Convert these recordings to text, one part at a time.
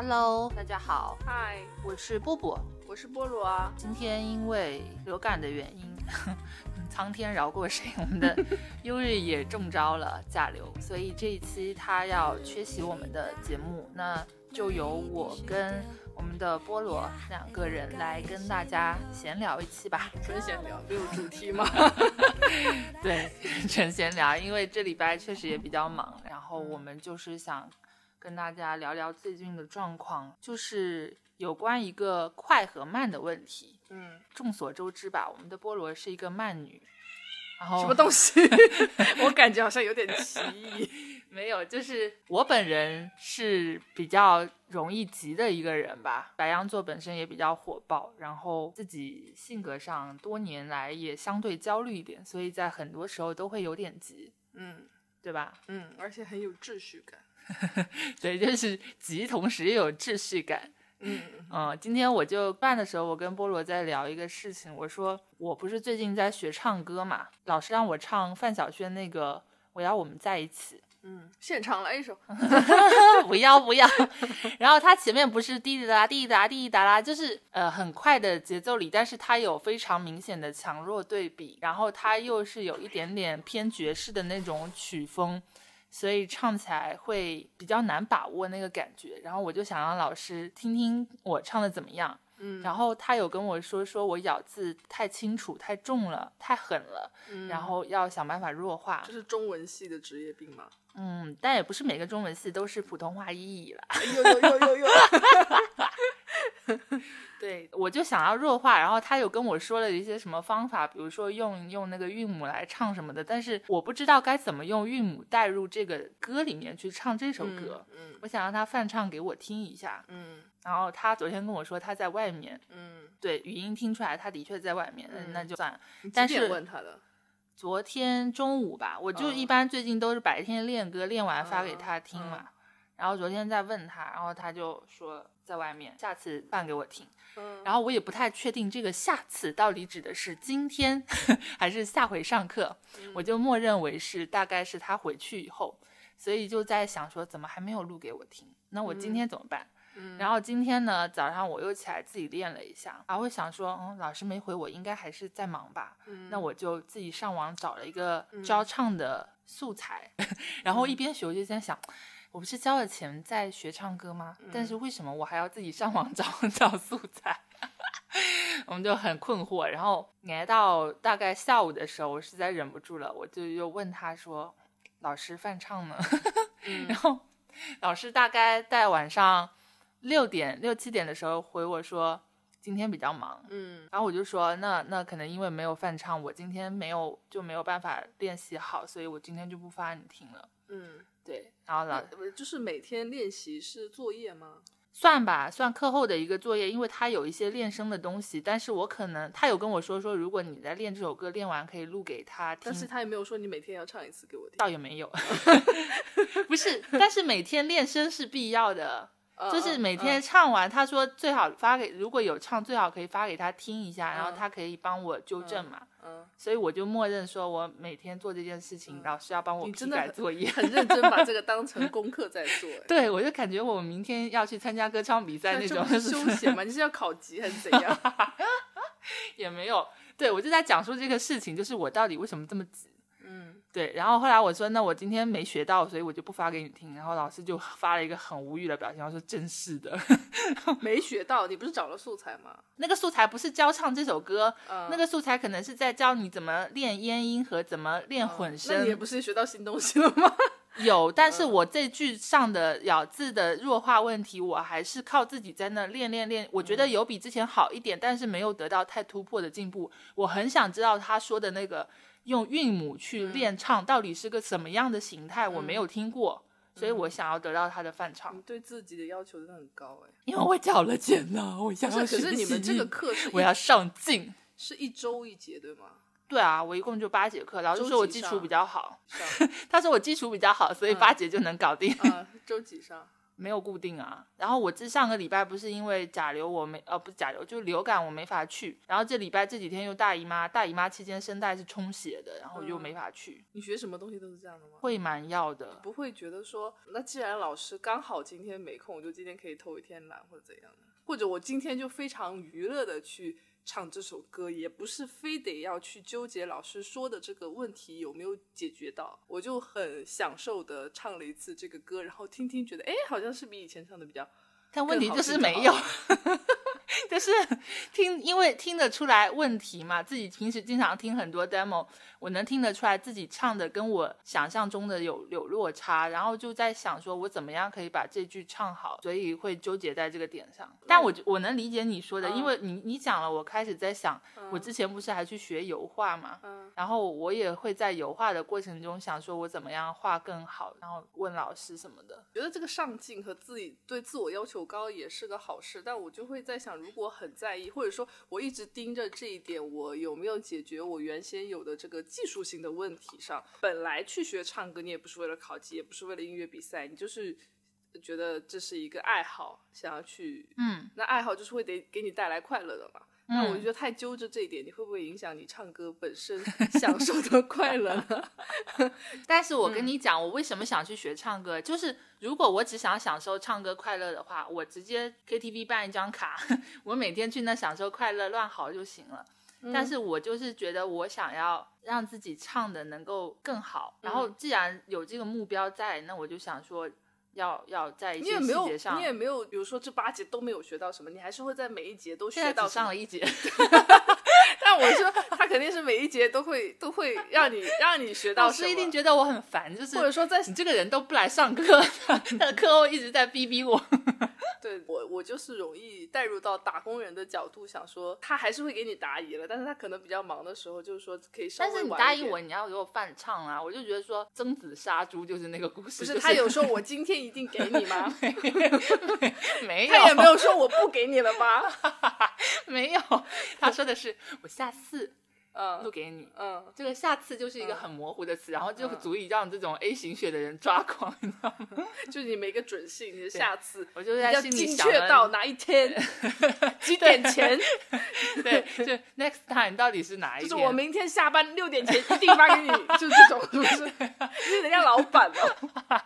Hello，大家好，嗨，我是波波，我是菠萝啊。今天因为流感的原因，苍天饶过谁，我们的 优日也中招了甲流，所以这一期他要缺席我们的节目，那就由我跟我们的菠萝两个人来跟大家闲聊一期吧。纯闲聊，没有主题吗？对，纯闲聊，因为这礼拜确实也比较忙，然后我们就是想跟大家聊聊最近的状况，就是有关一个快和慢的问题。嗯，众所周知吧，我们的菠萝是一个慢女，然后什么东西？我感觉好像有点歧义。没有，就是我本人是比较容易急的一个人吧。白羊座本身也比较火爆，然后自己性格上多年来也相对焦虑一点，所以在很多时候都会有点急，嗯对吧？嗯，而且很有秩序感。对，就是急，同时又有秩序感。嗯嗯，今天我就办的时候，我跟菠萝在聊一个事情，我说我不是最近在学唱歌嘛，老师让我唱范晓萱那个《我要我们在一起》。嗯，现场来一首。不 要 不要，然后它前面不是滴滴答滴滴答滴滴答啦，就是呃很快的节奏里，但是它有非常明显的强弱对比，然后它又是有一点点偏爵士的那种曲风，所以唱起来会比较难把握那个感觉。然后我就想让老师听听我唱的怎么样，嗯，然后他有跟我说，说我咬字太清楚、太重了、太狠了，嗯然后要想办法弱化这。是中文系的职业病吗？嗯，但也不是每个中文系都是普通话意义啦。有有有有有。对，我就想要弱化，然后他有跟我说了一些什么方法，比如说用用那个韵母来唱什么的，但是我不知道该怎么用韵母带入这个歌里面去唱这首歌。嗯我想让他翻唱给我听一下，嗯然后他昨天跟我说他在外面，嗯对，语音听出来他的确在外面，嗯那就算但是问他的？昨天中午吧，我就嗯一般最近都是白天练歌，练完发给嗯他听嘛。嗯然后昨天在问他，然后他就说在外面，下次放给我听。嗯然后我也不太确定这个下次到底指的是今天 还是下回上课，嗯我就默认为是大概是他回去以后，所以就在想说怎么还没有录给我听？那我今天怎么办？嗯然后今天呢早上我又起来自己练了一下，然后我想说，嗯，老师没回我，应该还是在忙吧。嗯那我就自己上网找了一个嗯教唱的素材，然后一边学我就在想，我不是交了钱在学唱歌吗？但是为什么我还要自己上网 找找素材？我们就很困惑，然后挨到大概下午的时候，我实在忍不住了，我就又问他说：“老师饭唱呢？” 嗯然后老师大概在晚上六点六七点的时候回我说今天比较忙，嗯然后我就说那那可能因为没有翻唱，我今天没有就没有办法练习好，所以我今天就不发你听了。嗯。对，然后老呃就是每天练习是作业吗？算吧，算课后的一个作业，因为他有一些练声的东西，但是我可能他有跟我说说，如果你在练这首歌，练完可以录给他听，但是他也没有说你每天要唱一次给我听。倒也没有，不是，但是每天练声是必要的，嗯就是每天嗯唱完，他说最好发给，如果有唱最好可以发给他听一下，然后嗯他可以帮我纠正嘛，嗯，所以我就默认说我每天做这件事情，嗯老师要帮我批改作业。很认真把这个当成功课在做。哎对，我就感觉我明天要去参加歌唱比赛那种休闲吗？你是要考级还是怎样？也没有。对我就在讲述这个事情，就是我到底为什么这么急。嗯对，然后后来我说，那我今天没学到，所以我就不发给你听。然后老师就发了一个很无语的表情，我说：“真是的，没学到，你不是找了素材吗？那个素材不是教唱这首歌，嗯那个素材可能是在教你怎么练咽音和怎么练嗯混那你也。不是学到新东西了吗？有，但是嗯我这句上的咬字的弱化问题，我还是靠自己在那练练练。我觉得嗯有比之前好一点，但是没有得到太突破的进步。我很想知道他说的那个用韵母去嗯练唱到底是个什么样的形态，我没有听过，所以嗯我想要得到他的范唱你，对自己的要求真的很高哎。因为我缴了钱呢，我想要学可是你们习这个课我要上进。是一周一节对吗？对啊，我一共就八节课，老师周说我基础比较好，他说我基础比较好，所以嗯八节就能搞定。啊，周几上？没有固定啊。然后我这上个礼拜不是因为甲流我没呃不是甲流，就是流感我没法去。然后这礼拜这几天又大姨妈，大姨妈期间声带是充血的，然后又没法去。你学什么东西都是这样的吗？会蛮要的，不会觉得说，那既然老师刚好今天没空，我就今天可以偷一天懒或者怎样的，或者我今天就非常娱乐的去。唱这首歌也不是非得要去纠结老师说的这个问题有没有解决到，我就很享受的唱了一次这个歌，然后听听觉得哎，好像是比以前唱的比较。但问题就是没有。就是听，因为听得出来问题嘛。自己平时经常听很多 demo，我能听得出来自己唱的跟我想象中的有有落差，然后就在想说我怎么样可以把这句唱好，所以会纠结在这个点上。但我我能理解你说的，因为你你讲了，我开始在想，我之前不是还去学油画嘛，然后我也会在油画的过程中想说我怎么样画更好，然后问老师什么的。觉得这个上进和自己对自我要求高也是个好事，但我就会在想。如果很在意，或者说我一直盯着这一点，我有没有解决我原先有的这个技术性的问题上？本来去学唱歌，你也不是为了考级，也不是为了音乐比赛，你就是觉得这是一个爱好，想要去，嗯，那爱好就是会得给你带来快乐的嘛。那我觉得太揪着这一点，你会不会影响你唱歌本身享受的快乐呢？但是我跟你讲，我为什么想去学唱歌，就是如果我只想享受唱歌快乐的话，我直接 KTV 办一张卡，我每天去那享受快乐乱嚎就行了。但是我就是觉得我想要让自己唱的能够更好，然后既然有这个目标在，那我就想说。要要在一些细节上，你也没有，比如说这八节都没有学到什么，你还是会在每一节都学到。上了一节，但我说 他肯定是每一节都会都会让你让你学到。老师一定觉得我很烦，就是或者说在你这个人都不来上课，他的课后一直在逼逼我。对我，我就是容易带入到打工人的角度，想说他还是会给你答疑了，但是他可能比较忙的时候，就是说可以稍微但是你答应我，你要给我饭唱啊！我就觉得说曾子杀猪就是那个故事，不是他有说我今天一定给你吗？没有，他也没有说我不给你了吧？没有，他说的是我下次。嗯，录给你。嗯，这个下次就是一个很模糊的词，然后就足以让这种 A 型血的人抓狂，你知道吗？就你没个准信，你的下次，我就在心里想，精确到哪一天，几点前？对，就 next time 到底是哪一天？就是我明天下班六点前一定发给你，就这种，是不是？因为人家老板了。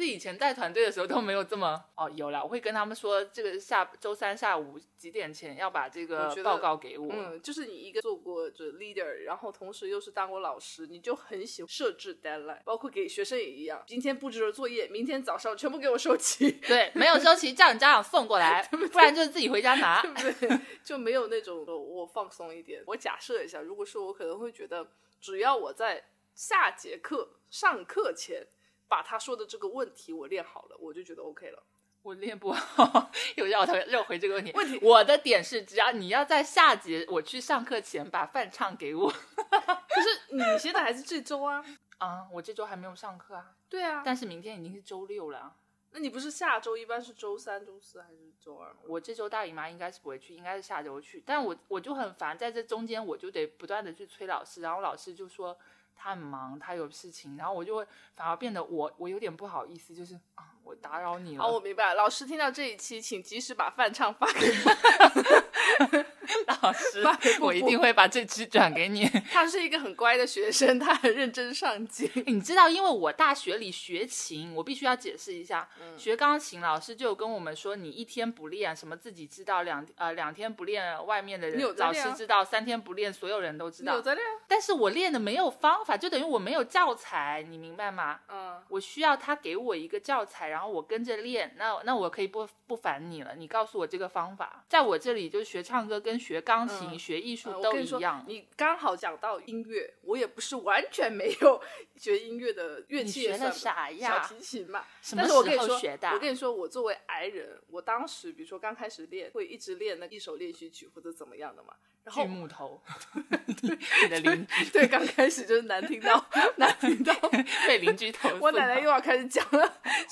对。对，哎，我自己以前带团队的时候都没有这么 哦，有了，我会跟他们说，这个下周三下午几点前要把这个报告给我。嗯，就是你一个做过这 leader，然后同时又是当过老师，你就很喜欢设置 deadline，包括给学生也一样。今天布置了作业，明天早上全部给我收齐。对，没有收齐叫你家长送过来，不然就是自己回家拿。对不对？就没有那种我放松一点。我假设一下，如果是我，可能会觉得，只要我在下节课上课前。把他说的这个问题我练好了，我就觉得 OK 了。我练不好，又绕他绕回这个问题。问题我的点是，只要你要在下节我去上课前把饭唱给我。可是你现在还是这周啊？啊，我这周还没有上课啊。对啊，但是明天已经是周六了。那你不是下周一般是周三、周四还是周二？我这周大姨妈应该是不会去，应该是下周去。但我我就很烦，在这中间我就得不断的去催老师，然后老师就说。他很忙，他有事情，然后我就会反而变得我我有点不好意思，就是啊，我打扰你了。好，我明白。老师听到这一期，请及时把饭唱发给 老师，我一定会把这期转给你。他是一个很乖的学生，他很认真上进。你知道，因为我大学里学琴，我必须要解释一下。学钢琴，老师就跟我们说，你一天不练，什么自己知道；两呃两天不练，外面的人老师知道；三天不练，所有人都知道。有在练，但是我练的没有方法。就等于我没有教材，你明白吗？嗯，我需要他给我一个教材，然后我跟着练。那那我可以不不烦你了，你告诉我这个方法。在我这里，就学唱歌跟学钢琴、学艺术都一样。你刚好讲到音乐，我也不是完全没有学音乐的乐器，学的啥呀？小提琴嘛。什么时候学的？我跟你说，我作为矮人，我当时比如说刚开始练，会一直练那一首练习曲或者怎么样的嘛。然后木头，你的邻居对，刚开始就是难听到，难听到 被邻居投诉。我奶奶又要开始讲了，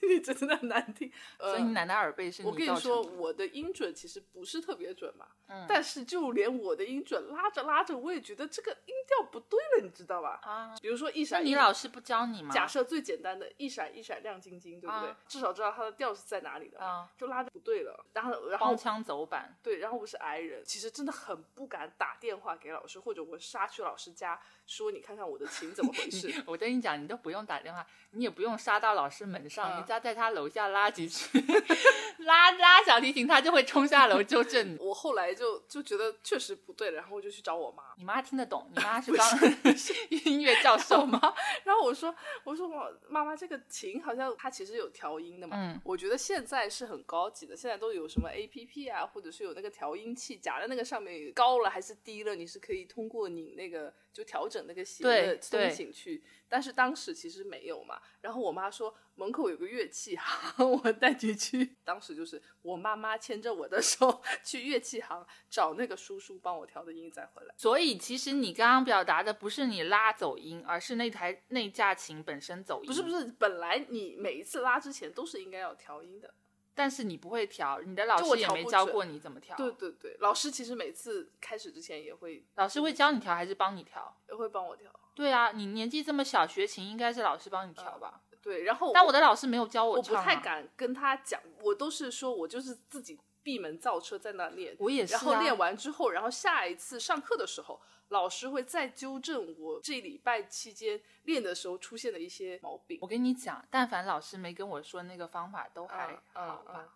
里真的很难听。呃所以你奶奶耳背是我跟你说，我的音准其实不是特别准嘛，嗯但是就连我的音准拉着拉着，我也觉得这个音调不对了，你知道吧？啊，比如说一闪一，你老师不教你吗？假设最简单的一闪一闪亮晶晶，对不对？啊至少知道它的调是在哪里的嘛，啊，就拉着不对了。然后，然后荒腔走板，对，然后我是矮人，其实真的很不敢打电话给老师，或者我杀去老师家说你看看我的琴怎么回事。我跟你讲，你都不用打电话，你也不用杀到老师门上，嗯你只要在他楼下拉几句，拉拉小提琴，他就会冲下楼纠正你。我后来就就觉得确实不对了，然后我就去找我妈，你妈听得懂？你妈 是刚音乐教授吗？然后我说我说我妈妈这个琴好像它其实有调音的嘛，嗯我觉得现在是很高级的，现在都有什么 A P P 啊，或者是有那个调音器夹在那个上面，高了还是低了，你是可以通过拧那个就调整那个弦对的松对紧去。但是当时其实没有嘛，然后我妈说门口有个乐器行，我带你去。当时就是我妈妈牵着我的手去乐器行找那个叔叔帮我调的音再回来。所以其实你刚刚表达的不是你拉走音，而是那台那架琴本身走音。不是不，是，本来你每一次拉之前都是应该要调音的。但是你不会调，你的老师也没教过你怎么调。对对对，老师其实每次开始之前也会老师会教你调还是帮你调？也会帮我调。对啊，你年纪这么小学琴，应该是老师帮你调吧？对，然后但我的老师没有教我不唱、啊，太敢跟他讲，我都是说我就是自己闭门造车在那练，我也是、啊。然后练完之后，然后下一次上课的时候，老师会再纠正我这礼拜期间练的时候出现的一些毛病。我跟你讲，但凡老师没跟我说那个方法，都还嗯好吧。嗯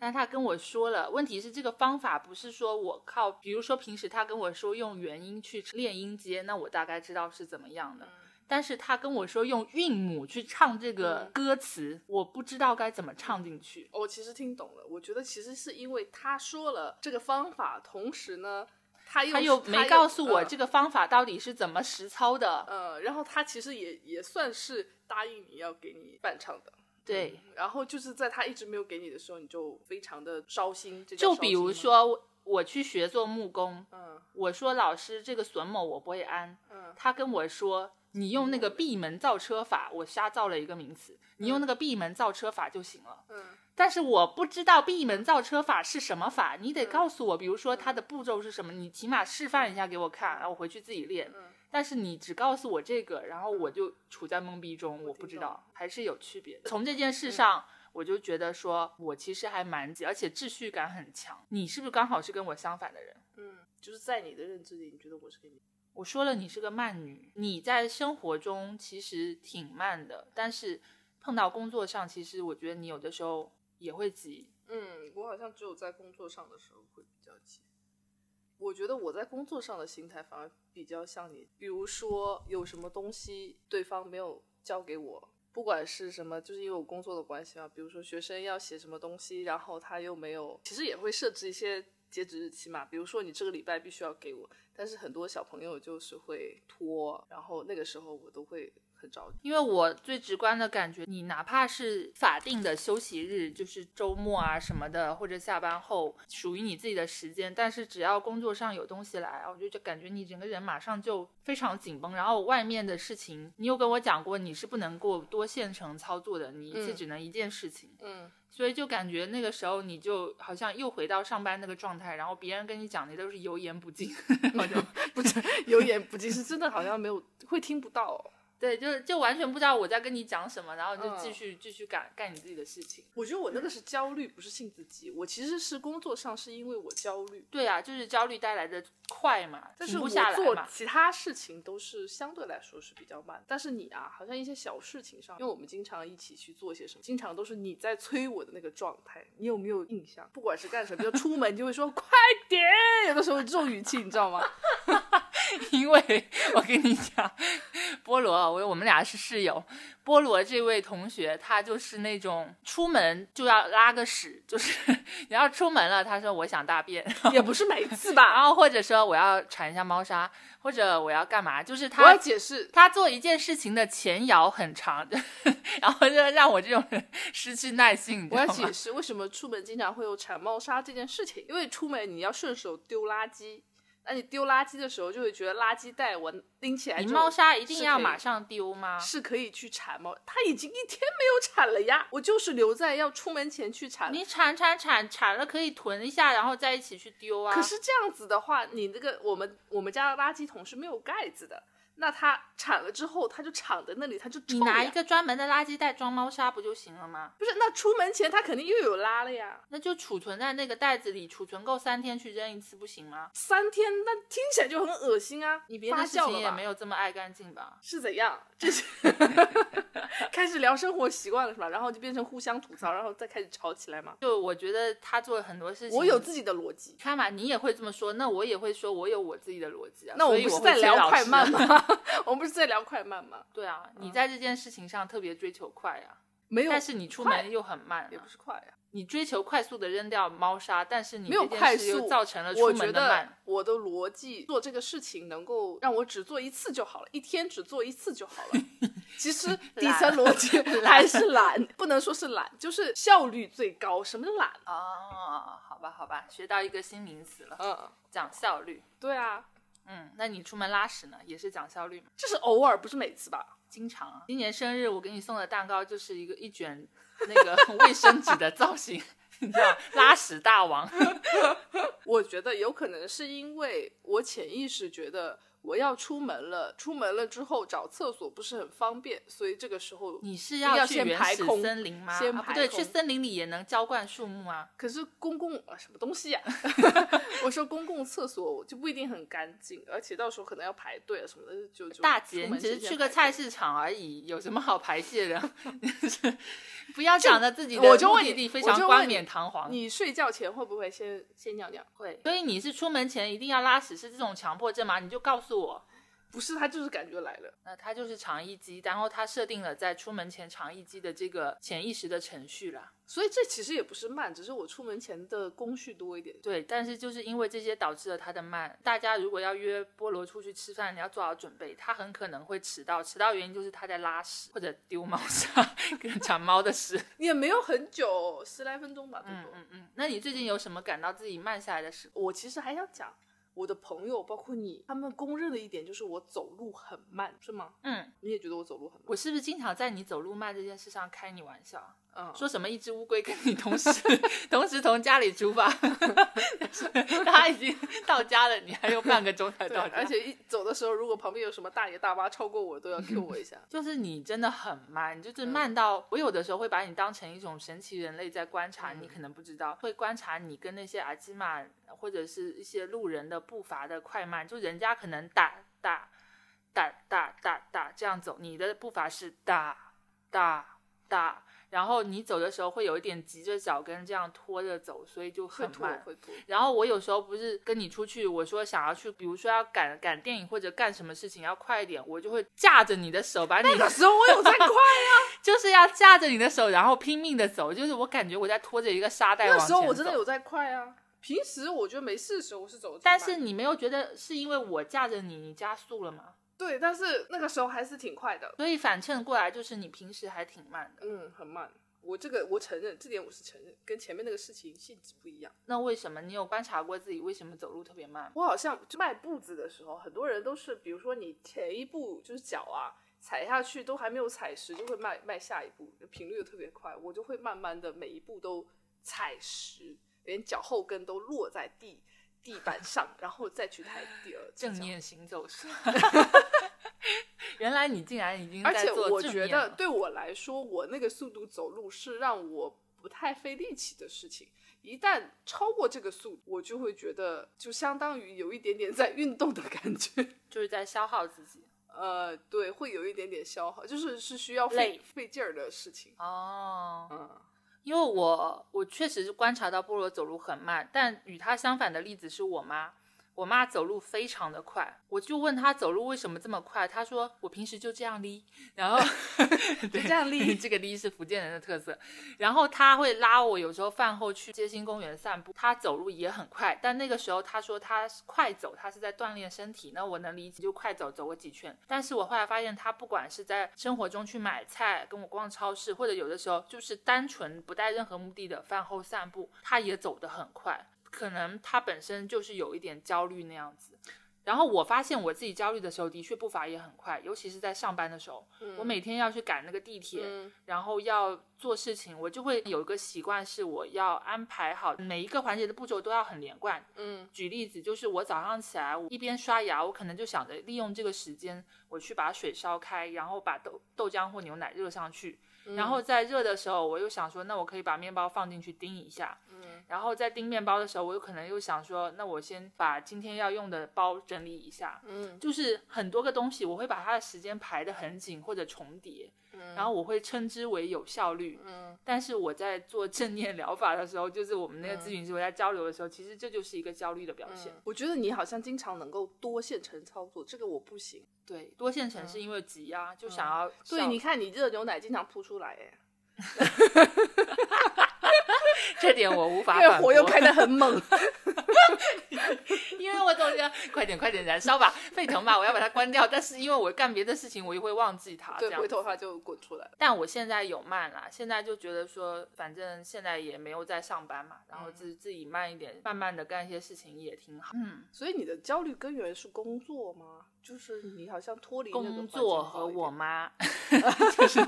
但他跟我说了，问题是这个方法不是说我靠，比如说平时他跟我说用元音去练音阶，那我大概知道是怎么样的。嗯但是他跟我说用韵母去唱这个嗯歌词，我不知道该怎么唱进去。我其实听懂了，我觉得其实是因为他说了这个方法，同时呢，他又他又没告诉我嗯这个方法到底是怎么实操的。呃，然后他其实也也算是答应你要给你伴唱的，对，嗯然后就是在他一直没有给你的时候，你就非常的烧心。就比如说我去学做木工，嗯我说老师这个榫卯我不会安，嗯他跟我说你用那个闭门造车法，我瞎造了一个名词，你用那个闭门造车法就行了。嗯但是我不知道闭门造车法是什么法，你得告诉我，比如说它的步骤是什么，你起码示范一下给我看，然后我回去自己练。嗯但是你只告诉我这个，然后我就处在懵逼中，我不知道，还是有区别的。从这件事上，我就觉得说我其实还蛮，而且秩序感很强。你是不是刚好是跟我相反的人？嗯，就是在你的认知里，你觉得我是跟你我说了，你是个慢女，你在生活中其实挺慢的，但是碰到工作上，其实我觉得你有的时候也会急。嗯，我好像只有在工作上的时候会比较急。我觉得我在工作上的心态反而比较像你，比如说有什么东西对方没有交给我，不管是什么，就是因为我工作的关系嘛，比如说学生要写什么东西，然后他又没有，其实也会设置一些截止日期嘛，比如说你这个礼拜必须要给我，但是很多小朋友就是会拖，然后那个时候我都会很着急。因为我最直观的感觉，你哪怕是法定的休息日，就是周末啊什么的，或者下班后属于你自己的时间，但是只要工作上有东西来，我就就感觉你整个人马上就非常紧绷。然后外面的事情，你有跟我讲过，你是不能够多线程操作的，你一次嗯只能一件事情。嗯，所以就感觉那个时候你就好像又回到上班那个状态，然后别人跟你讲的都是油盐不进，好像不是 油盐不进，是真的好像没有会听不到、哦。对，就就完全不知道我在跟你讲什么，然后就嗯继续、继续干干你自己的事情。我觉得我那个是焦虑，不是性子急。我其实是工作上是因为我焦虑，对啊，就是焦虑带来的快嘛，但是我停不下来嘛。做其他事情都是相对来说是比较慢。但是你啊，好像一些小事情上，因为我们经常一起去做些什么，经常都是你在催我的那个状态。你有没有印象？不管是干什么，就出门你就会说 快点，有的时候这种语气你知道吗？因为我跟你讲，菠萝，我我们俩是室友。菠萝这位同学，他就是那种出门就要拉个屎，就是 你要出门了，他说我想大便，也不是每次吧 然。后或者说我要铲一下猫砂，或者我要干嘛，就是我要他解释，他做一件事情的前摇很长，然后就让我这种人失去耐性，我要解？释为什么出门经常会有铲猫砂这件事情，因为出门你要顺手丢垃圾，那你丢垃圾的时候，就会觉得垃圾袋我拎起来，你猫砂一定要马上丢吗？是可以去铲猫？它已经一天没有铲了呀，我就是留在要出门前去铲。你铲铲铲铲了可以囤一下，然后再一起去丢啊。可是这样子的话，你那个我们我们家的垃圾桶是没有盖子的，那它铲了之后，它就敞在那里，它就你拿一个专门的垃圾袋装猫砂不就行了吗？不是，那出门前它肯定又有拉了呀。那就储存在那个袋子里，储存够三天去扔一次不行吗？三天，那听起来就很恶心啊！你别的事情也没有有这么爱干净吧？是怎样？这是 开始聊生活习惯了是吧？然后就变成互相吐槽，然后再开始吵起来嘛？就我觉得他做了很多事情，我有自己的逻辑，看嘛，你也会这么说，那我也会说，我有我自己的逻辑啊。那我们不是在聊快慢啊？吗？我们不是在聊快慢吗？对啊，你在这件事情上特别追求快啊，没有，但是你出门又很慢啊、也不是快呀、你追求快速的扔掉猫砂，但是你没有这件快速事又造成了出我觉得门的慢。我的逻辑做这个事情能够让我只做一次就好了，一天只做一次就好了。其实 底层逻辑 还是懒，不能说是懒，就是效率最高。什么懒？啊，好吧，好吧，学到一个新名词了，嗯，讲效率。对啊，嗯，那你出门拉屎呢，也是讲效率吗？这是偶尔，不是每次吧？经常啊。今年生日我给你送的蛋糕就是一个一卷那个 卫生纸的造型，你知道，拉屎大王。我觉得有可能是因为我潜意识觉得我要出门了，出门了之后找厕所不是很方便，所以这个时候你是要先去原始排空森林吗？先啊、不对，排空去森林里也能浇灌树木啊。可是公共啊什么东西呀、我说公共厕所就不一定很干净，而且到时候可能要排队啊什么的，就就大姐，你只是去个菜。市场而已，有什么好排泄的？不要讲的自己的目的地非常冠冕堂皇。你睡觉前会不会先先尿尿？会，所以你是出门前一定要拉屎，是这种强迫症吗？你就告诉我。不是，他就是感觉来了。那他就是肠易激，然后他设定了在出门前肠易激的这个潜意识的程序啦。所以这其实也不是慢，只是我出门前的工序多一点。对，但是就是因为这些导致了他的慢。大家如果要约菠萝出去吃饭，你要做好准备，他很可能会迟到。迟到原因就是他在拉屎或者丢猫砂跟铲猫的屎。也没有很久，十来分钟吧，最多。嗯嗯嗯。那你最近有什么感到自己慢下来的事？我其实还想讲，我的朋友包括你，他们公认的一点就是我走路很慢，是吗？嗯，你也觉得我走路很慢？我是不是经常在你走路慢这件事上开你玩笑？嗯，说什么一只乌龟跟你同时 同时从家里出发，他已经到家了，你还有半个钟才，到家，而且一走的时候，如果旁边有什么大爷大妈超过我，都要 Q 我一下。就是你真的很慢，就是嗯慢到、我有的时候会把你当成一种神奇人类在观察，嗯你可能不知道，会观察你跟那些阿基玛或者是一些路人的步伐的快慢，就人家可能打打哒哒哒哒这样走，你的步伐是哒哒哒。然后你走的时候会有一点急着脚跟这样拖着走，所以就很慢。然后我有时候不是跟你出去，我说想要去，比如说要赶赶电影或者干什么事情要快一点，我就会架着你的手，把你那个时候我有在快啊，就是要架着你的手，然后拼命的走，就是我感觉我在拖着一个沙袋往前那时候我真的有在快啊。平时我觉得没事的时候我是走但是你没有觉得是因为我架着你，你加速了吗？对，但是那个时候还是挺快的，所以反衬过来就是你平时还挺慢的。嗯，很慢。我这个我承认，这点我是承认，跟前面那个事情性质不一样。那为什么你有观察过自己为什么走路特别慢？我好像就迈步子的时候，很多人都是，比如说你前一步就是脚啊踩下去都还没有踩实，就会迈迈下一步，频率又特别快，我就会慢慢的每一步都踩实，连脚后跟都落在地地板上，然后再去抬第二只脚。正念行走术。原来你竟然已经而且我觉得对我来说，我那个速度走路是让我不太费力气的事情。一旦超过这个速度，我就会觉得就相当于有一点点在运动的感觉。就是在消耗自己。呃，对，会有一点点消耗，就是是需要费费劲儿的事情。哦，嗯，因为我我确实是观察到菠萝走路很慢，但与他相反的例子是我妈。我妈走路非常的快，我就问她走路为什么这么快，她说我平时就这样哩，然后 就这样立 这个哩是福建人的特色。然后她会拉我，有时候饭后去街心公园散步，她走路也很快，但那个时候她说她是快走，她是在锻炼身体，那我能理解，就快走走个几圈。但是我后来发现，她不管是在生活中去买菜，跟我逛超市，或者有的时候就是单纯不带任何目的的饭后散步，她也走得很快。可能他本身就是有一点焦虑那样子。然后我发现我自己焦虑的时候，的确步伐也很快，尤其是在上班的时候，我每天要去赶那个地铁，嗯然后要做事情，我就会有一个习惯，是我要安排好每一个环节的步骤都要很连贯。嗯举例子，就是我早上起来，我一边刷牙，我可能就想着利用这个时间，我去把水烧开，然后把豆豆浆或牛奶热上去，然后在热的时候，我又想说，那我可以把面包放进去叮一下，嗯。然后在叮面包的时候，我有可能又想说，那我先把今天要用的包整理一下，嗯。就是很多个东西，我会把它的时间排得很紧或者重叠，嗯。然后我会称之为有效率。嗯。但是我在做正念疗法的时候，就是我们那个咨询师我在交流的时候，其实这就是一个焦虑的表现。我觉得你好像经常能够多线程操作，这个我不行。对，多线程是因为急啊，就想要对，效你看你热牛奶经常扑出来，哎，这点我无法因为反驳，火又开得很猛。因为我总觉得快点快点燃烧吧，沸腾吧，我要把它关掉。但是因为我干别的事情，我又会忘记它，对，这样回头它就滚出来了。但我现在有慢啦，现在就觉得说，反正现在也没有在上班嘛，然后自自己慢一点，慢慢的干一些事情也挺好。嗯，所以你的焦虑根源是工作吗？就是你好像脱离工作和我妈，就是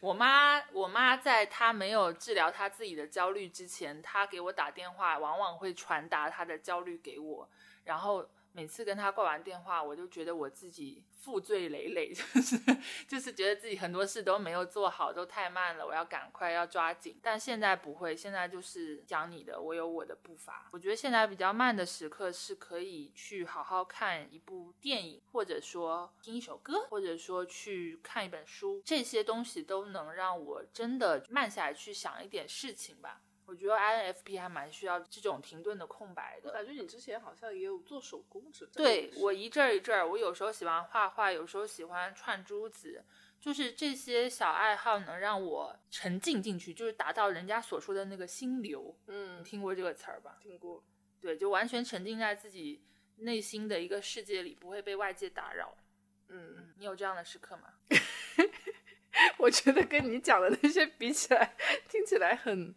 我妈，我妈在她没有治疗她自己的焦虑之前，她给我打电话，往往会传达她的焦虑给我，然后。每次跟他挂完电话，我就觉得我自己负罪累累，就是就是觉得自己很多事都没有做好，都太慢了，我要赶快要抓紧。但现在不会，现在就是讲你的，我有我的步伐。我觉得现在比较慢的时刻是可以去好好看一部电影，或者说听一首歌，或者说去看一本书，这些东西都能让我真的慢下来去想一点事情吧。我觉得 INFP 还蛮需要这种停顿的空白的。感觉你之前好像也有做手工之类的。对我一阵儿一阵儿，我有时候喜欢画画，有时候喜欢串珠子，就是这些小爱好能让我沉浸进去，就是达到人家所说的那个心流。嗯你，听过这个词儿吧？听过。对，就完全沉浸在自己内心的一个世界里，不会被外界打扰。嗯，你有这样的时刻吗？我觉得跟你讲的那些比起来，听起来很，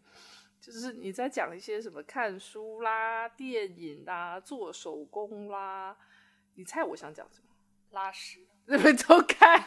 就是你在讲一些什么看书啦、电影啦、做手工啦。你猜我想讲什么？拉屎对不对？走开。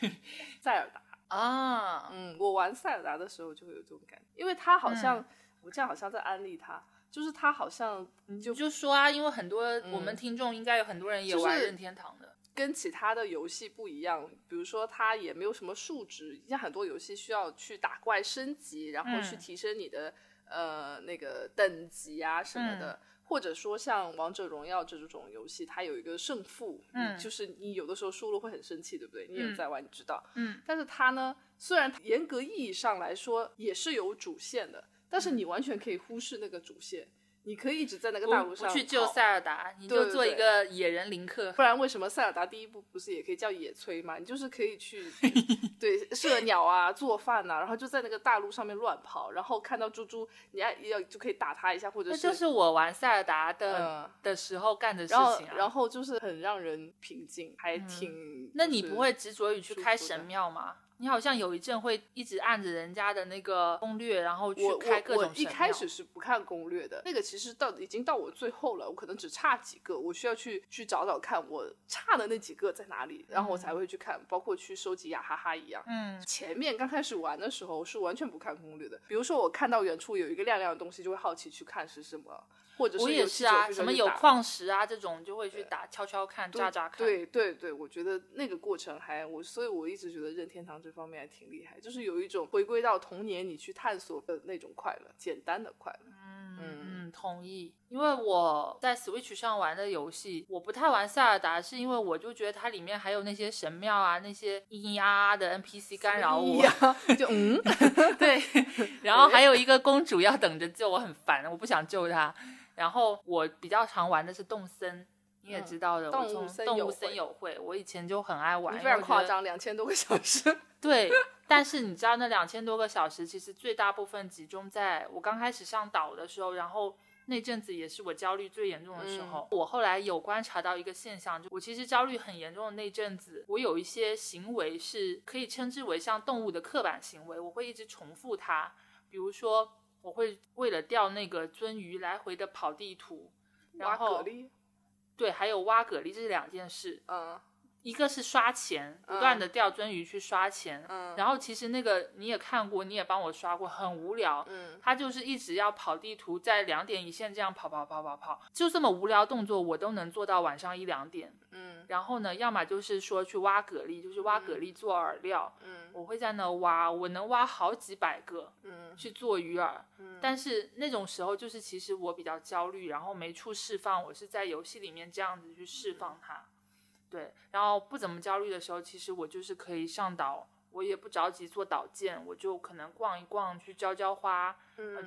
塞尔达。啊，嗯，我玩塞尔达的时候就会有这种感觉，因为他好像、嗯我这样好像在安利他，就是他好像你就就说啊，因为很多我们嗯听众应该有很多人也就是玩任天堂的。跟其他的游戏不一样，比如说它也没有什么数值，像很多游戏需要去打怪升级，然后去嗯提升你的、呃那个等级啊什么嗯的。或者说像王者荣耀这种游戏，它有一个胜负，嗯就是你有的时候输了会很生气，对不对？你有嗯在玩，你知道。嗯，但是它呢，虽然严格意义上来说也是有主线的，但是你完全可以忽视那个主线，你可以一直在那个大陆上去救塞尔达，你就做一个野人林克。不然为什么塞尔达第一部不是也可以叫野炊嘛？你就是可以去 对射鸟啊、做饭呐、然后就在那个大陆上面乱跑，然后看到猪猪，你要要就可以打它一下，或者那就是我玩塞尔达的、嗯的时候干的事情啊。然后就是很让人平静，还挺。那你就是不会执着于去开神庙吗？你好像有一阵会一直按着人家的那个攻略，然后去开各种一开始是不看攻略的，那个其实到已经到我最后了，我可能只差几个，我需要去去找找看我差的那几个在哪里，然后我才会去看，包括去收集雅哈哈一样。嗯，前面刚开始玩的时候是完全不看攻略的，比如说我看到远处有一个亮亮的东西，就会好奇去看是什么，或者我也是啊，什么有矿。石啊这种就会去打敲敲看、对炸炸看。对对对，我觉得那个过程还我，所以我一直觉得任天堂这方面还挺厉害，就是有一种回归到童年你去探索的那种快乐，简单的快乐。嗯嗯嗯，同意。因为我在 Switch 上玩的游戏，我不太玩塞尔达，是因为我就觉得它里面还有那些神庙啊，那些咿咿呀呀的 NPC 干扰我。呀，就嗯，对，然后还有一个公主要等着救，我很烦，我不想救她。然后我比较常玩的是动森，你也嗯知道的，动我从动物森会友会，我以前就很爱玩，你非常夸张，两千多个小时。对，但是你知道那两千多个小时，其实最大部分集中在我刚开始上岛的时候，然后那阵子也是我焦虑最严重的时候。我后来有观察到一个现象，就我其实焦虑很严重的那阵子，我有一些行为是可以称之为像动物的刻板行为，我会一直重复它，比如说。我会为了钓那个鳟鱼来回的跑地图，然后对，还有挖蛤蜊，这是两件事。嗯一个是刷钱，不断的钓鳟鱼去刷钱，嗯然后其实那个你也看过，你也帮我刷过，很无聊。嗯他就是一直要跑地图，在两点一线这样跑跑跑跑跑，就这么无聊动作我都能做到晚上一两点。嗯然后呢，要么就是说去挖蛤蜊，就是挖蛤蜊做饵料，嗯我会在那挖，我能挖好几百个嗯去做鱼饵。但是那种时候就是其实我比较焦虑，然后没处释放，我是在游戏里面这样子去释放它。对，然后不怎么焦虑的时候，其实我就是可以上岛，我也不着急做岛建，我就可能逛一逛，去浇浇花，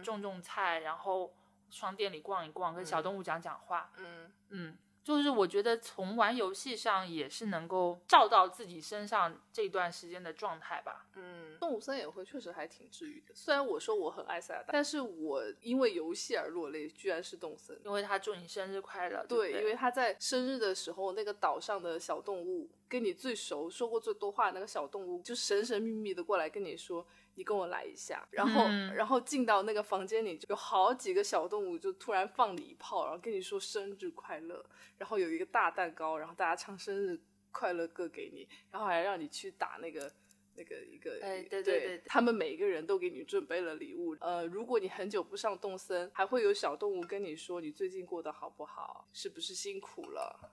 种种菜，然后商店里逛一逛，跟小动物讲讲话。嗯。嗯，就是我觉得从玩游戏上也是能够照到自己身上这段时间的状态吧。嗯，动物森友会确实还挺治愈的。虽然我说我很爱塞尔达，但是我因为游戏而落泪，居然是动森。因为他祝你生日快乐，对，不因为他在生日的时候，那个岛上的小动物跟你最熟、说过最多话的那个小动物，就神神秘秘的过来跟你说：“你跟我来一下。”然后，嗯然后进到那个房间里，就有好几个小动物就突然放礼炮，然后跟你说生日快乐，然后有一个大蛋糕，然后大家唱生日快乐歌给你，然后还让你去打那个。那个一个，哎对对对对对他们每一个人都给你准备了礼物。呃，如果你很久不上动森，还会有小动物跟你说你最近过得好不好，是不是辛苦了？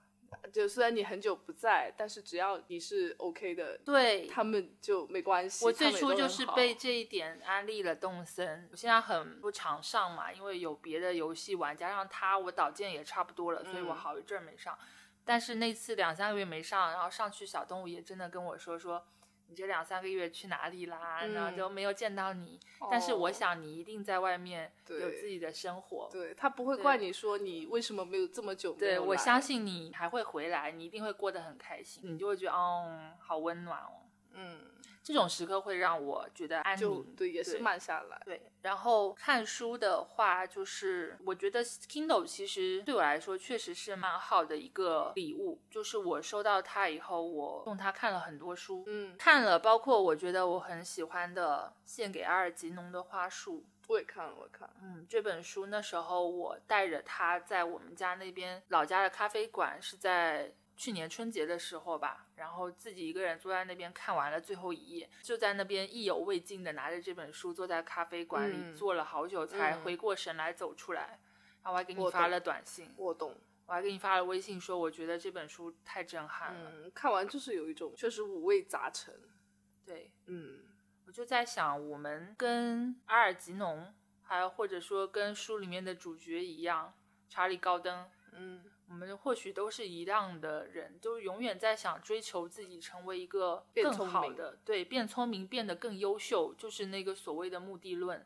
就虽然你很久不在，但是只要你是 OK 的，对，他们就没关系。我最初就是被这一点安利了动森，我现在很不常上嘛，因为有别的游戏玩，加上他我导键也差不多了，所以我嗯好一阵没上。但是那次两三个月没上，然后上去小动物也真的跟我说说。你这两三个月去哪里啦？然后嗯就没有见到你。但是我哦想你一定在外面有自己的生活。对他不会怪你说你为什么没有这么久对，我相，信你还会回来，你一定会过得很开心，你就会觉得哦，好温暖哦。嗯，这种时刻会让我觉得安就宁。对，也是慢下来。对，然后看书的话，就是我觉得 Kindle 其实对我来说确实是蛮好的一个礼物。就是我收到它以后，我用它看了很多书，嗯，看了包括我觉得我很喜欢的《献给阿尔吉农的花束》。我也看了，我看了。嗯，这本书那时候我带着它在我们家那边老家的咖啡馆，是在去年春节的时候吧，然后自己一个人坐在那边看完了最后一页，就在那边意犹未尽的拿着这本书坐在咖啡馆里、嗯坐了好久才嗯回过神来走出来，然后我还给你发了短信，我懂，我还给你发了微信说我觉得这本书太震撼了，嗯，看完就是有一种确实五味杂陈。对。嗯我就在想，我们跟阿尔吉农，还有或者说跟书里面的主角一样，查理高登，嗯我们或许都是一样的人，就是永远在想追求自己成为一个更好的，对，变聪明，变得更优秀，就是那个所谓的目的论。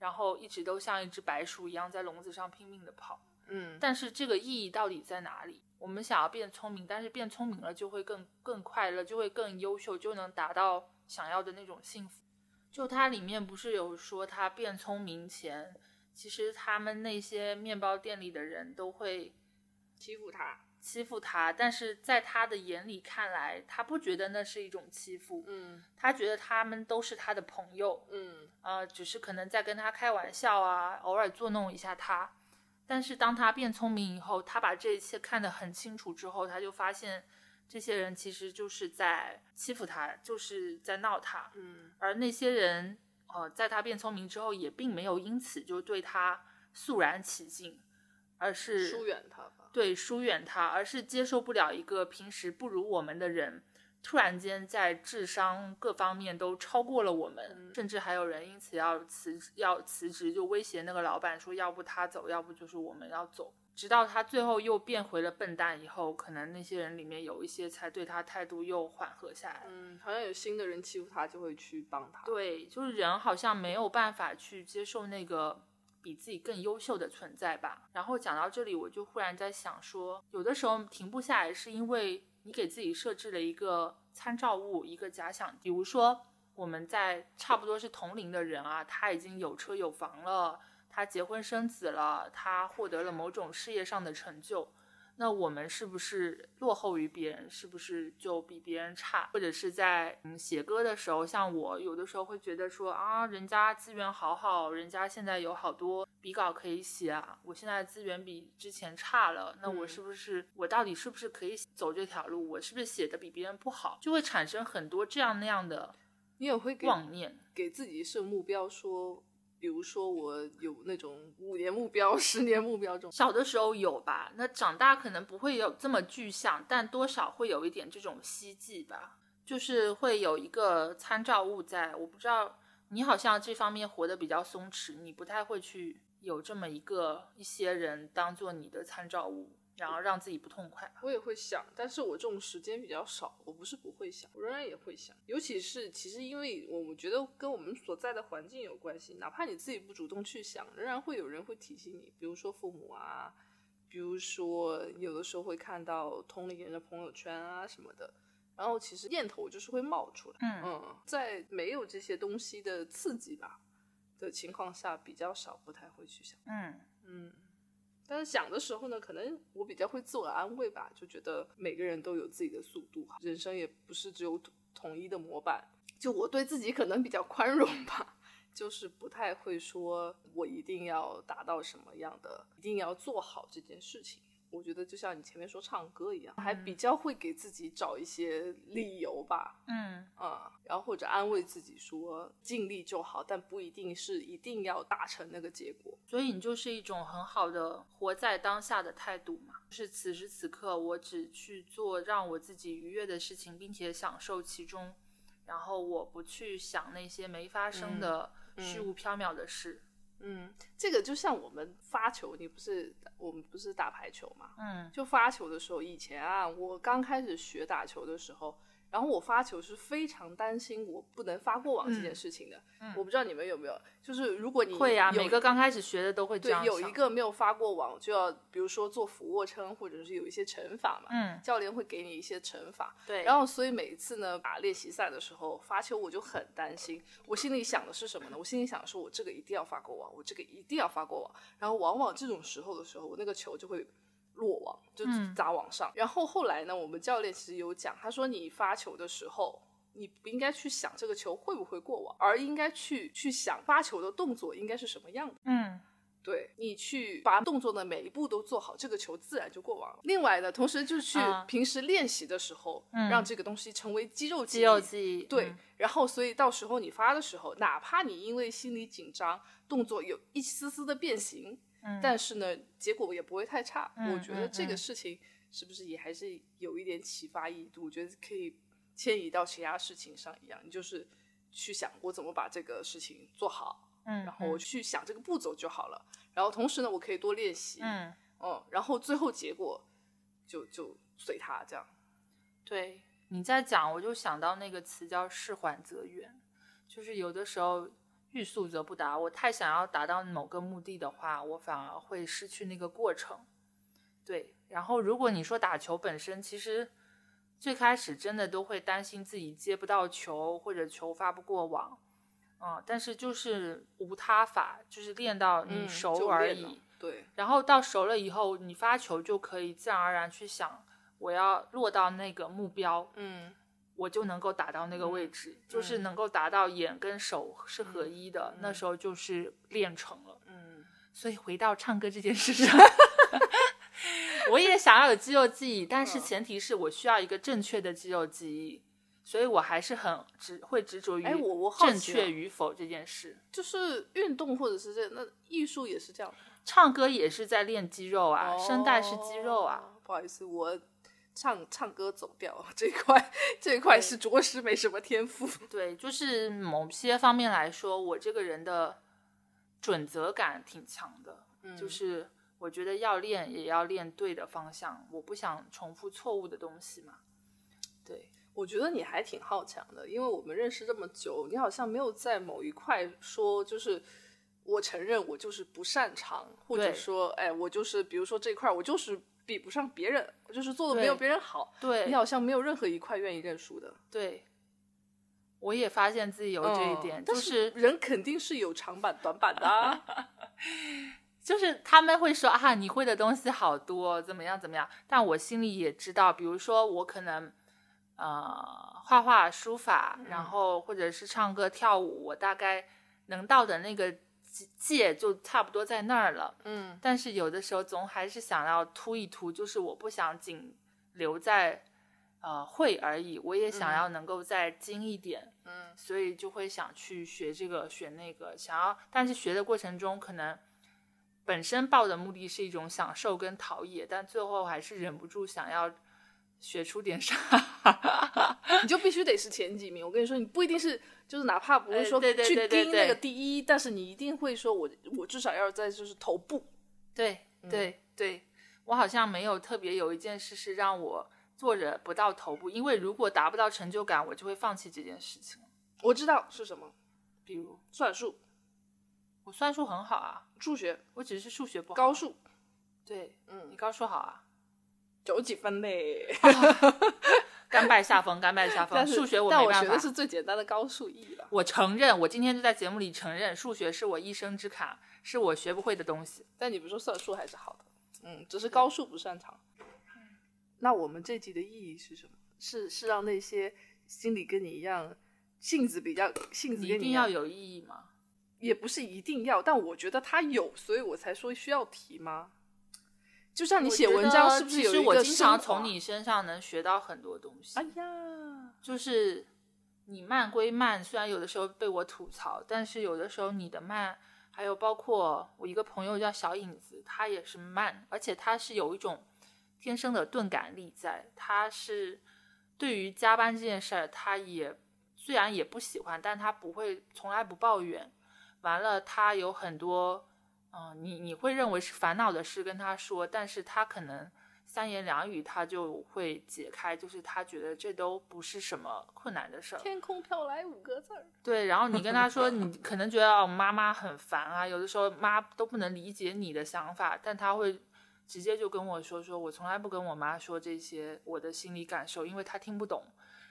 然后一直都像一只白鼠一样在笼子上拼命的跑，嗯，但是这个意义到底在哪里？我们想要变聪明，但是变聪明了就会更更快乐，就会更优秀，就能达到想要的那种幸福。就它里面不是有说他变聪明前，其实他们那些面包店里的人都会欺负他。欺负他，但是在他的眼里看来，他不觉得那是一种欺负，嗯他觉得他们都是他的朋友，嗯呃，只是可能在跟他开玩笑啊，偶尔捉弄一下他。但是当他变聪明以后，他把这一切看得很清楚之后，他就发现这些人其实就是在欺负他，就是在闹他。嗯而那些人，呃，在他变聪明之后，也并没有因此就对他肃然起敬，而是疏远他吧。对疏远他，而是接受不了一个平时不如我们的人，突然间在智商各方面都超过了我们，甚至还有人因此要辞要辞职，就威胁那个老板说，要不他走，要不就是我们要走。直到他最后又变回了笨蛋以后，可能那些人里面有一些才对他态度又缓和下来。嗯，好像有新的人欺负他，就会去帮他。对，就是人好像没有办法去接受那个比自己更优秀的存在吧。然后讲到这里，我就忽然在想说，有的时候停不下来，是因为你给自己设置了一个参照物，一个假想，比如说我们在差不多是同龄的人啊，他已经有车有房了。他结婚生子了，他获得了某种事业上的成就，那我们是不是落后于别人？是不是就比别人差？或者是在嗯写歌的时候，像我有的时候会觉得说啊，人家资源好好，人家现在有好多笔稿可以写啊，我现在资源比之前差了，那我是不是我到底是不是可以走这条路？我是不是写的比别人不好？就会产生很多这样那样的你也会妄念。给自己设目标说。比如说，我有那种五年目标、十年目标这种。小的时候有吧，那长大可能不会有这么具象，但多少会有一点这种希冀吧，就是会有一个参照物在。我不知道你好像这方面活得比较松弛，你不太会去有这么一个一些人当做你的参照物。然后让自己不痛快。我也会想，但是我这种时间比较少。我不是不会想，我仍然也会想。尤其是其实，因为我们觉得跟我们所在的环境有关系。哪怕你自己不主动去想，仍然会有人会提醒你。比如说父母啊，比如说有的时候会看到同龄人的朋友圈啊什么的。然后其实念头就是会冒出来。嗯嗯，在没有这些东西的刺激吧的情况下，比较少，不太会去想。嗯嗯。但是想的时候呢，可能我比较会自我安慰吧，就觉得每个人都有自己的速度，人生也不是只有统一的模板。就我对自己可能比较宽容吧，就是不太会说我一定要达到什么样的，一定要做好这件事情。我觉得就像你前面说唱歌一样，还比较会给自己找一些理由吧。嗯啊，然后或者安慰自己说尽力就好，但不一定是一定要达成那个结果。所以你就是一种很好的活在当下的态度嘛，就是此时此刻我只去做让我自己愉悦的事情，并且享受其中，然后我不去想那些没发生的虚无缥缈的事。嗯，这个就像我们发球，你不是我们不是打排球嘛？嗯，就发球的时候，以前啊，我刚开始学打球的时候。然后我发球是非常担心我不能发过网这件事情的。嗯，我不知道你们有没有，就是如果你会呀，每个刚开始学的都会这样。对，有一个没有发过网，就要比如说做俯卧撑，或者是有一些惩罚嘛。嗯，教练会给你一些惩罚。对。然后所以每一次呢，打练习赛的时候发球，我就很担心。我心里想的是什么呢？我心里想说，我这个一定要发过网，我这个一定要发过网。然后往往这种时候的时候，我那个球就会。落网就砸网上，然后后来呢，我们教练其实有讲，他说你发球的时候，你不应该去想这个球会不会过网，而应该去去想发球的动作应该是什么样的。嗯，对你去把动作的每一步都做好，这个球自然就过网了。另外呢，同时就去平时练习的时候，让这个东西成为肌肉记忆肌肉记忆。对，然后所以到时候你发的时候，哪怕你因为心理紧张，动作有一丝丝的变形。但是呢，结果也不会太差。我觉得这个事情是不是也还是有一点启发意义？我觉得可以迁移到其他事情上一样，你就是去想我怎么把这个事情做好，嗯，然后我去想这个步骤就好了。然后同时呢，我可以多练习，嗯嗯，然后最后结果就就随他这样。对你在讲，我就想到那个词叫“事缓则圆”，就是有的时候。欲速则不达。我太想要达到某个目的的话，我反而会失去那个过程。对，然后如果你说打球本身，其实最开始真的都会担心自己接不到球，或者球发不过网。嗯，但是就是无他法，就是练到你熟而已。对。然后到熟了以后，你发球就可以自然而然去想，我要落到那个目标。嗯。我就能够达到那个位置，就是能够达到眼跟手是合一的，那时候就是练成了。嗯，所以回到唱歌这件事上，我也想要有肌肉记忆，但是前提是我需要一个正确的肌肉记忆，所以我还是很执会执着于我我正确与否这件事。就是运动或者是这那艺术也是这样，唱歌也是在练肌肉啊，声带是肌肉啊。不好意思，我。唱唱歌走调 这块，这块是着实没什么天赋。对，就是某些方面来说，我这个人的准则感挺强的。嗯，就是我觉得要练也要练对的方向，我不想重复错误的东西嘛。对，我觉得你还挺好强的，因为我们认识这么久，你好像没有在某一块说，就是我承认我就是不擅长，或者说，哎，我就是比如说这块我就是。比不上别人，就是做的没有别人好。对，你好像没有任何一块愿意认输的。对，我也发现自己有这一点，就是人肯定是有长板短板的。就是他们会说啊，你会的东西好多，怎么样怎么样？但我心里也知道，比如说我可能呃画画、书法，然后或者是唱歌、跳舞，我大概能到的那个界就差不多在那儿了。嗯但是有的时候总还是想要突一突，就是我不想仅留在呃会而已，我也想要能够再精一点。嗯所以就会想去学这个学那个，想要，但是学的过程中可能本身抱的目的是一种享受跟陶冶，但最后还是忍不住想要学出点啥。你就必须得是前几名。我跟你说，你不一定是，就是哪怕不是说去盯那个第一，但是你一定会说我我至少要在就是头部。对对对，我好像没有特别有一件事是让我做着不到头部，因为如果达不到成就感，我就会放弃这件事情。我知道是什么，比如算术、我算术很好啊，数学、我只是数学不好。高数，对，嗯你高数好啊。九几分嘞。甘拜下风，甘拜下风。但数学我但没办法。我学的是最简单的高数 E 了。我承认，我今天就在节目里承认，数学是我一生之卡，是我学不会的东西。但你不说算术还是好的，嗯，只是高数不擅长。那我们这集的意义是什么？是是让那些心里跟你一样性子比较性子一定要有意义吗？也不是一定要，但我觉得他有，所以我才说需要提吗？就像你写文章，是不是有其实一个我经常从你身上能学到很多东西。哎呀，就是你慢归慢，虽然有的时候被我吐槽，但是有的时候你的慢，还有包括我一个朋友叫小影子，他也是慢，而且他是有一种天生的钝感力在，他是对于加班这件事儿，他也虽然也不喜欢，但他不会从来不抱怨。完了，他有很多，嗯、你你会认为是烦恼的事跟他说，但是他可能三言两语他就会解开，就是他觉得这都不是什么困难的事儿。天空飘来五个字儿，对，然后你跟他说，你 可能觉得哦妈妈很烦啊，有的时候妈都不能理解你的想法，但他会直接就跟我说，说我从来不跟我妈说这些我的心理感受，因为她听不懂。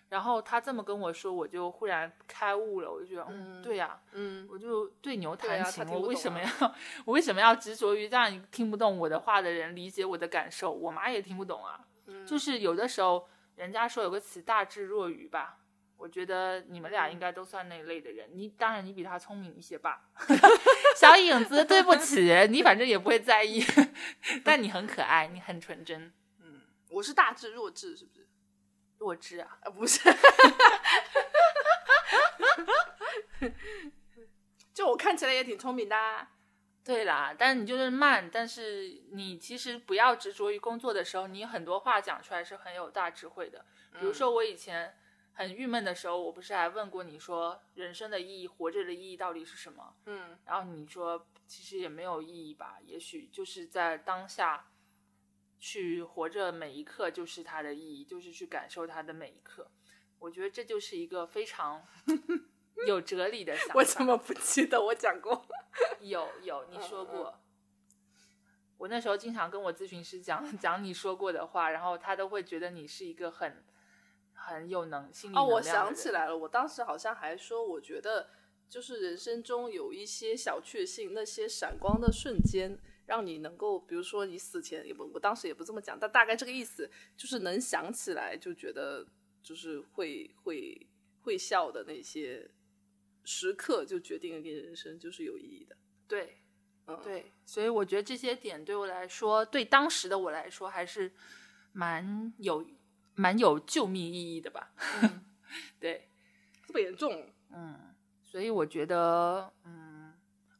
然后他这么跟我说，我就忽然开悟了，我就觉得，对呀、嗯，我就对牛弹琴，我为什么啊要我为什么要执着于让听不懂我的话的人理解我的感受？我妈也听不懂啊。嗯就是有的时候，人家说有个词“大智若愚”吧，我觉得你们俩应该都算那一类的人。你当然你比他聪明一些吧，小影子，对不起，你反正也不会在意，但你很可爱，你很纯真，嗯我是大智若智，是不是？弱智啊。啊，不是，就我看起来也挺聪明的啊、对啦，但你就是慢，但是你其实不要执着于工作的时候，你很多话讲出来是很有大智慧的。比如说我以前很郁闷的时候，我不是还问过你说人生的意义、活着的意义到底是什么？嗯然后你说其实也没有意义吧，也许就是在当下去活着每一刻就是它的意义，就是去感受它的每一刻。我觉得这就是一个非常 有哲理的想法。我怎么不记得我讲过？有有，你说过。我那时候经常跟我咨询师讲讲你说过的话，然后他都会觉得你是一个很很有能心理哦，我想起来了，我当时好像还说，我觉得就是人生中有一些小确幸，那些闪光的瞬间，让你能够，比如说你死前也不，我当时也不这么讲，但大概这个意思，就是能想起来就觉得就是会会会笑的那些时刻，就决定了你的人生就是有意义的。对嗯，对，所以我觉得这些点对我来说，对当时的我来说还是蛮有蛮有救命意义的吧。嗯 对，这么严重？嗯，所以我觉得，嗯，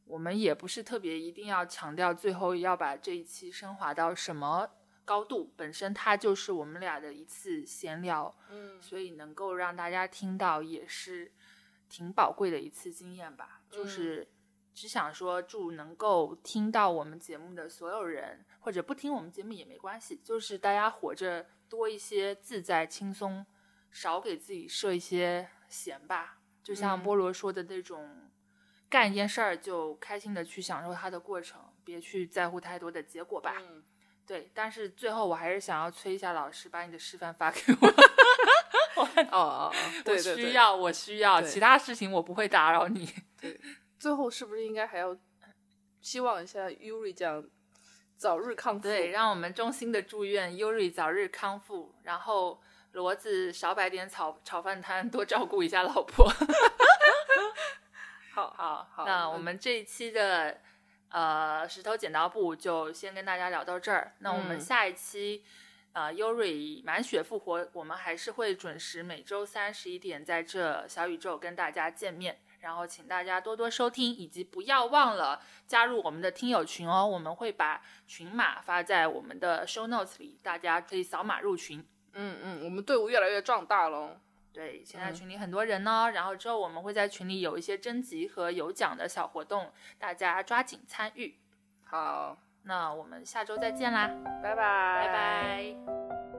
我们也不是特别一定要强调最后要把这一期升华到什么高度，本身它就是我们俩的一次闲聊，嗯所以能够让大家听到也是挺宝贵的一次经验吧。就是只想说，祝能够听到我们节目的所有人，或者不听我们节目也没关系，就是大家活着多一些自在轻松，少给自己设一些弦吧。就像嗯菠萝说的那种，干一件事儿就开心的去享受它的过程，别去在乎太多的结果吧。嗯对，但是最后我还是想要催一下老师，把你的示范发给我。哦哦哦，对对对，我需要，我需要，其他事情我不会打扰你。对最后是不是应该还要希望一下 Yuri 这样早日康复。对，让我们衷心的祝愿 Yuri 早日康复，然后骡子少摆点炒炒饭摊，多照顾一下老婆。好好，好那我们这一期的呃石头剪刀布就先跟大家聊到这儿。那我们嗯下一期。呃，优瑞满血复活，我们还是会准时每周三十一点在这小宇宙跟大家见面。然后请大家多多收听，以及不要忘了加入我们的听友群哦。我们会把群码发在我们的 show notes 里，大家可以扫码入群。嗯嗯，我们队伍越来越壮大喽。对，现在嗯群里很多人呢，然后之后我们会在群里有一些征集和有奖的小活动，大家抓紧参与。好，那我们下周再见啦，拜拜，拜拜。